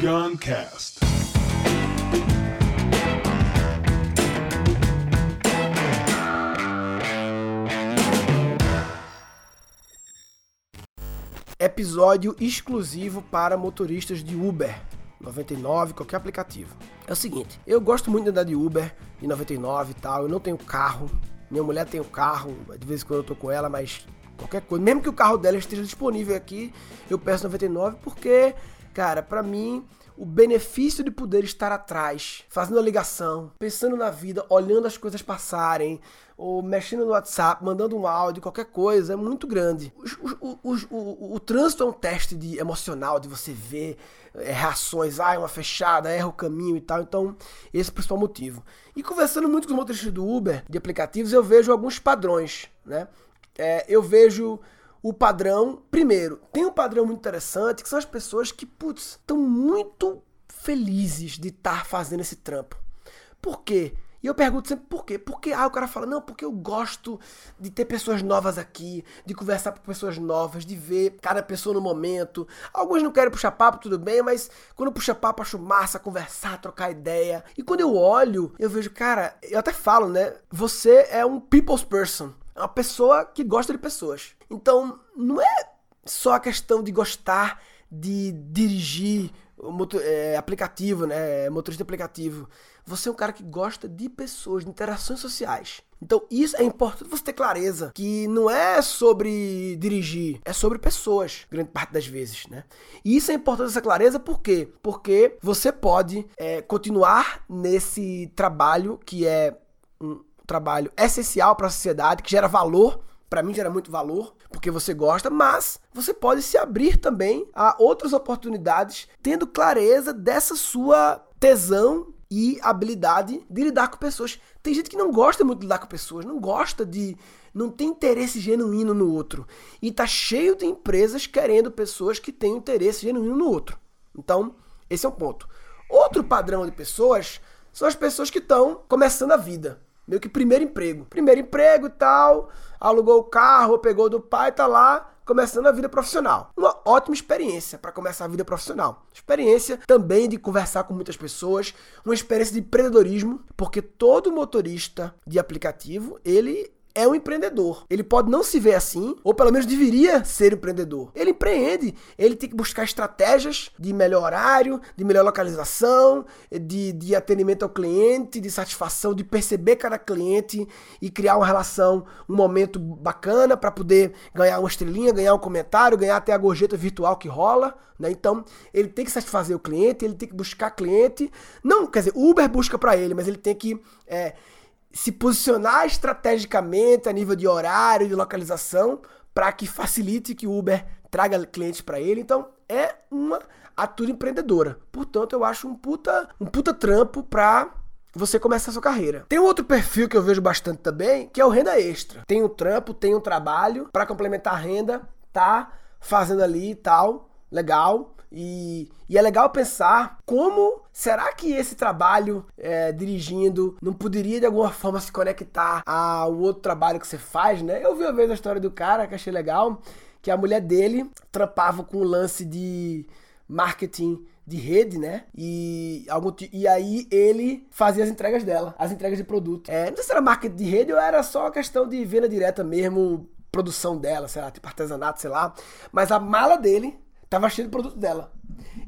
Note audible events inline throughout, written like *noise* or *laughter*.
Guncast. Episódio exclusivo para motoristas de Uber. 99, qualquer aplicativo. É o seguinte, eu gosto muito de andar de Uber, de 99 e tal, eu não tenho carro, minha mulher tem um carro, de vez em quando eu tô com ela, mas qualquer coisa, mesmo que o carro dela esteja disponível aqui, eu peço 99 porque, cara, pra mim o benefício de poder estar atrás, fazendo a ligação, pensando na vida, olhando as coisas passarem, ou mexendo no WhatsApp, mandando um áudio, qualquer coisa, é muito grande. O, o, o, o trânsito é um teste de emocional, de você ver é, reações, ah, é uma fechada, erra o caminho e tal. Então, esse é o principal motivo. E conversando muito com os motoristas do Uber, de aplicativos, eu vejo alguns padrões, né? É, eu vejo o padrão. Primeiro, tem um padrão muito interessante que são as pessoas que, putz, estão muito felizes de estar fazendo esse trampo. Por quê? E eu pergunto sempre por quê? Porque ah, o cara fala, não, porque eu gosto de ter pessoas novas aqui, de conversar com pessoas novas, de ver cada pessoa no momento. Alguns não querem puxar papo, tudo bem, mas quando puxa papo, acho massa conversar, trocar ideia. E quando eu olho, eu vejo, cara, eu até falo, né? Você é um people's person. É uma pessoa que gosta de pessoas. Então, não é só a questão de gostar de dirigir motor, é, aplicativo, né? Motorista aplicativo. Você é um cara que gosta de pessoas, de interações sociais. Então, isso é importante você ter clareza que não é sobre dirigir, é sobre pessoas, grande parte das vezes, né? E isso é importante essa clareza por quê? Porque você pode é, continuar nesse trabalho que é um trabalho essencial para a sociedade, que gera valor para mim gera muito valor, porque você gosta, mas você pode se abrir também a outras oportunidades, tendo clareza dessa sua tesão e habilidade de lidar com pessoas. Tem gente que não gosta muito de lidar com pessoas, não gosta de. não tem interesse genuíno no outro. E tá cheio de empresas querendo pessoas que têm interesse genuíno no outro. Então, esse é um ponto. Outro padrão de pessoas são as pessoas que estão começando a vida meio que primeiro emprego. Primeiro emprego e tal, alugou o carro, pegou do pai, tá lá começando a vida profissional. Uma ótima experiência para começar a vida profissional. Experiência também de conversar com muitas pessoas, uma experiência de empreendedorismo, porque todo motorista de aplicativo, ele é um empreendedor. Ele pode não se ver assim, ou pelo menos deveria ser empreendedor. Ele empreende, ele tem que buscar estratégias de melhor horário, de melhor localização, de, de atendimento ao cliente, de satisfação, de perceber cada cliente e criar uma relação, um momento bacana para poder ganhar uma estrelinha, ganhar um comentário, ganhar até a gorjeta virtual que rola. Né? Então, ele tem que satisfazer o cliente, ele tem que buscar cliente. Não, quer dizer, Uber busca para ele, mas ele tem que. É, se posicionar estrategicamente a nível de horário, de localização, para que facilite que o Uber traga clientes para ele. Então, é uma atitude empreendedora. Portanto, eu acho um puta, um puta trampo para você começar a sua carreira. Tem um outro perfil que eu vejo bastante também, que é o renda extra. Tem um trampo, tem um trabalho para complementar a renda, tá fazendo ali e tal, legal. E, e, é legal pensar como será que esse trabalho é, dirigindo não poderia de alguma forma se conectar ao outro trabalho que você faz, né? Eu vi uma vez a história do cara que achei legal, que a mulher dele trampava com o lance de marketing de rede, né? E, algum, e aí ele fazia as entregas dela, as entregas de produto. É, não sei se era marketing de rede ou era só questão de venda direta mesmo, produção dela, sei lá, tipo artesanato, sei lá. Mas a mala dele Tava cheio de produto dela.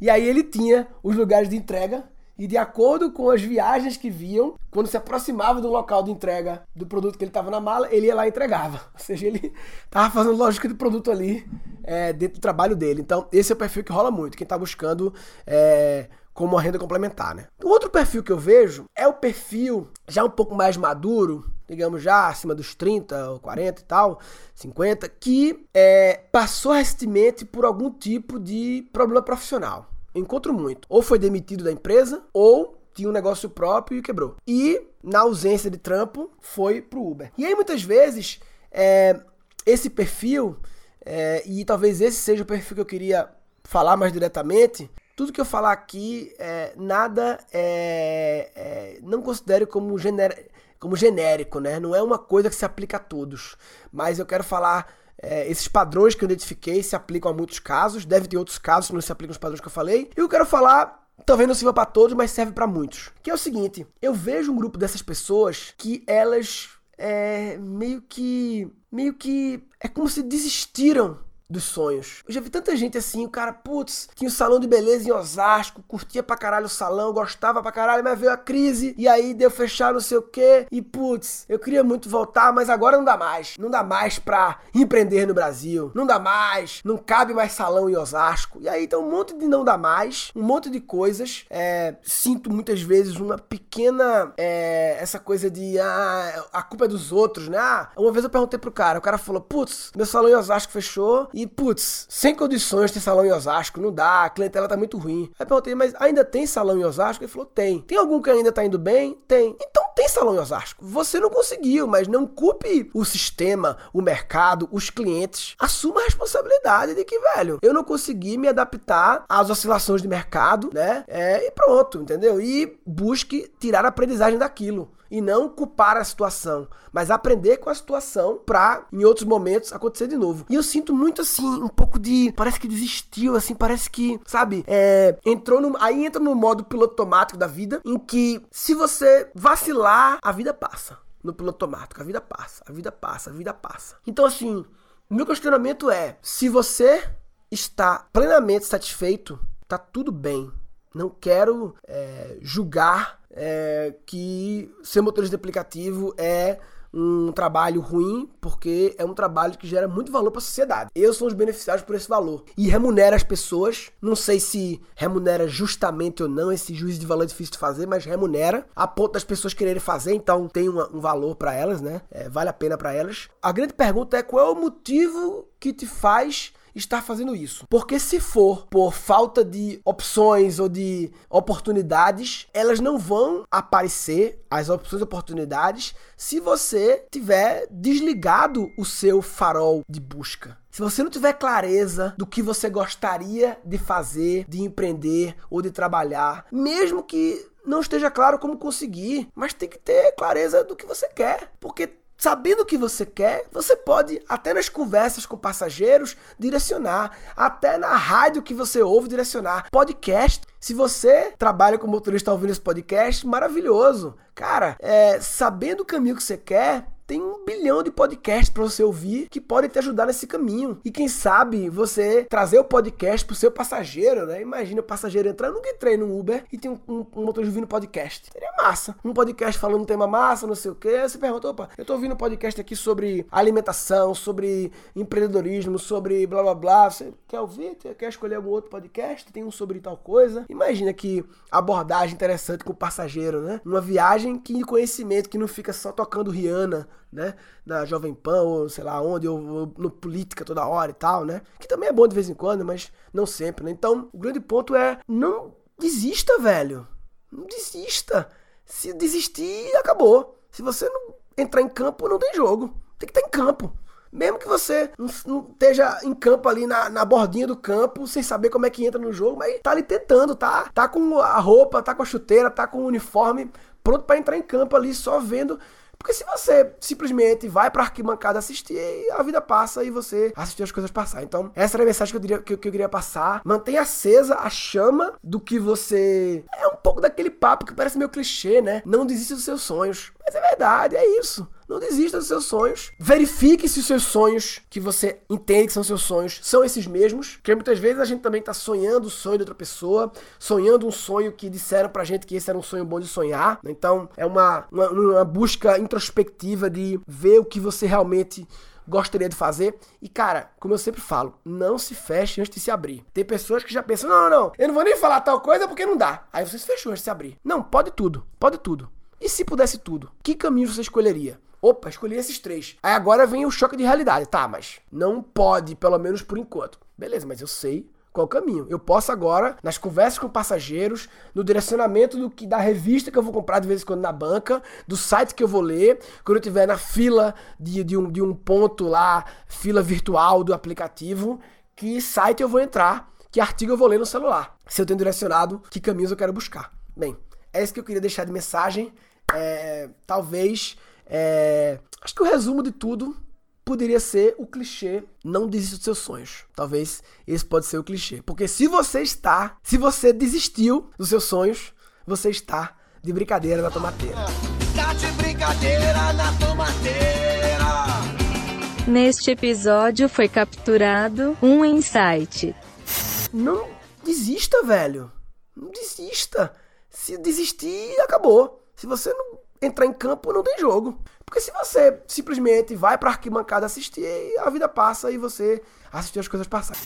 E aí ele tinha os lugares de entrega e de acordo com as viagens que viam, quando se aproximava do local de entrega do produto que ele estava na mala, ele ia lá e entregava. *laughs* Ou seja, ele estava fazendo lógica de produto ali é, dentro do trabalho dele. Então, esse é o perfil que rola muito. Quem está buscando é, como uma renda complementar, né? O outro perfil que eu vejo é o perfil já um pouco mais maduro, digamos já acima dos 30 ou 40 e tal, 50, que é, passou recentemente por algum tipo de problema profissional. Encontro muito. Ou foi demitido da empresa, ou tinha um negócio próprio e quebrou. E, na ausência de trampo, foi pro Uber. E aí, muitas vezes, é, esse perfil, é, e talvez esse seja o perfil que eu queria falar mais diretamente, tudo que eu falar aqui, é, nada é, é, não considere como genérico como genérico, né? Não é uma coisa que se aplica a todos. Mas eu quero falar É, esses padrões que eu identifiquei se aplicam a muitos casos, deve ter outros casos que não se aplicam aos padrões que eu falei. E eu quero falar talvez não sirva para todos, mas serve para muitos. Que é o seguinte: eu vejo um grupo dessas pessoas que elas é, meio que. meio que. é como se desistiram dos sonhos. Eu já vi tanta gente assim, o cara, putz, tinha o um salão de beleza em Osasco, curtia pra caralho o salão, gostava pra caralho, mas veio a crise e aí deu fechar não sei o que e putz, eu queria muito voltar, mas agora não dá mais. Não dá mais pra empreender no Brasil. Não dá mais, não cabe mais salão em Osasco. E aí então um monte de não dá mais, um monte de coisas. É, sinto muitas vezes uma pequena é, essa coisa de ah, a culpa é dos outros, né? Ah, uma vez eu perguntei pro cara, o cara falou, putz, meu salão em Osasco fechou e, putz, sem condições ter salão em Osasco, não dá, a clientela tá muito ruim. Aí perguntei, mas ainda tem salão em Osasco? Ele falou, tem. Tem algum que ainda tá indo bem? Tem. Então tem salão em Osasco. Você não conseguiu, mas não culpe o sistema, o mercado, os clientes. Assuma a responsabilidade de que, velho, eu não consegui me adaptar às oscilações de mercado, né? É, e pronto, entendeu? E busque tirar a aprendizagem daquilo e não culpar a situação, mas aprender com a situação para em outros momentos acontecer de novo. E eu sinto muito assim, um pouco de, parece que desistiu, assim, parece que, sabe, é, entrou no, aí entra no modo piloto automático da vida, em que se você vacilar, a vida passa. No piloto automático, a vida passa, a vida passa, a vida passa. Então assim, meu questionamento é, se você está plenamente satisfeito, tá tudo bem. Não quero é, julgar é, que ser motorista de aplicativo é um trabalho ruim, porque é um trabalho que gera muito valor para a sociedade. Eu sou os beneficiados por esse valor. E remunera as pessoas. Não sei se remunera justamente ou não, esse juízo de valor é difícil de fazer, mas remunera a ponto das pessoas quererem fazer, então tem uma, um valor para elas, né? É, vale a pena para elas. A grande pergunta é qual é o motivo que te faz estar fazendo isso. Porque se for por falta de opções ou de oportunidades, elas não vão aparecer, as opções e oportunidades, se você tiver desligado o seu farol de busca. Se você não tiver clareza do que você gostaria de fazer, de empreender ou de trabalhar, mesmo que não esteja claro como conseguir, mas tem que ter clareza do que você quer, porque Sabendo o que você quer, você pode, até nas conversas com passageiros, direcionar. Até na rádio que você ouve, direcionar. Podcast. Se você trabalha como motorista ouvindo esse podcast, maravilhoso. Cara, é, sabendo o caminho que você quer, tem um bilhão de podcasts para você ouvir que podem te ajudar nesse caminho. E quem sabe você trazer o podcast pro seu passageiro, né? Imagina o passageiro entrar, eu nunca entrei no Uber e tem um, um, um motorista ouvindo podcast. Seria massa. Um podcast falando um tema massa, não sei o quê. Você pergunta, opa, eu tô ouvindo um podcast aqui sobre alimentação, sobre empreendedorismo, sobre blá blá blá. Você quer ouvir? Quer escolher algum outro podcast? Tem um sobre tal coisa. Imagina que abordagem interessante com o passageiro, né? Uma viagem que de conhecimento, que não fica só tocando Rihanna né? Na Jovem Pan, ou sei lá onde, ou, ou, no Política toda hora e tal, né? Que também é bom de vez em quando, mas não sempre, né? Então, o grande ponto é não desista, velho. Não desista. Se desistir, acabou. Se você não entrar em campo, não tem jogo. Tem que estar em campo. Mesmo que você não, esteja em campo ali na, na bordinha do campo, sem saber como é que entra no jogo, mas tá ali tentando, tá? Tá com a roupa, tá com a chuteira, tá com o uniforme, pronto para entrar em campo ali, só vendo porque se você simplesmente vai pra arquibancada assistir, a vida passa e você assistir as coisas passar. Então, essa era a mensagem que eu, diria, que, que eu queria passar. Mantenha acesa a chama do que você. É um pouco daquele papo que parece meio clichê, né? Não desista dos seus sonhos. Mas é verdade, é isso. Não desista dos seus sonhos. Verifique se os seus sonhos, que você entende que são seus sonhos, são esses mesmos. Porque muitas vezes a gente também está sonhando o sonho de outra pessoa, sonhando um sonho que disseram pra gente que esse era um sonho bom de sonhar. Então é uma, uma, uma busca introspectiva de ver o que você realmente gostaria de fazer. E, cara, como eu sempre falo, não se feche antes de se abrir. Tem pessoas que já pensam, não, não, eu não vou nem falar tal coisa porque não dá. Aí você se fechou antes de se abrir. Não, pode tudo, pode tudo. E se pudesse tudo, que caminho você escolheria? Opa, escolhi esses três. Aí agora vem o choque de realidade. Tá, mas não pode, pelo menos por enquanto. Beleza, mas eu sei qual o caminho. Eu posso agora, nas conversas com passageiros, no direcionamento do que da revista que eu vou comprar de vez em quando na banca, do site que eu vou ler, quando eu estiver na fila de, de, um, de um ponto lá, fila virtual do aplicativo, que site eu vou entrar, que artigo eu vou ler no celular. Se eu tenho direcionado, que caminhos eu quero buscar. Bem, é isso que eu queria deixar de mensagem. É, talvez é, acho que o resumo de tudo poderia ser o clichê não desista dos seus sonhos. Talvez esse pode ser o clichê. Porque se você está, se você desistiu dos seus sonhos, você está de brincadeira na tomateira. Tá de brincadeira na tomateira. Neste episódio foi capturado um insight. Não desista, velho. Não desista. Se desistir, acabou. Se você não entrar em campo, não tem jogo. Porque se você simplesmente vai pra arquibancada assistir, a vida passa e você assistiu as coisas passarem.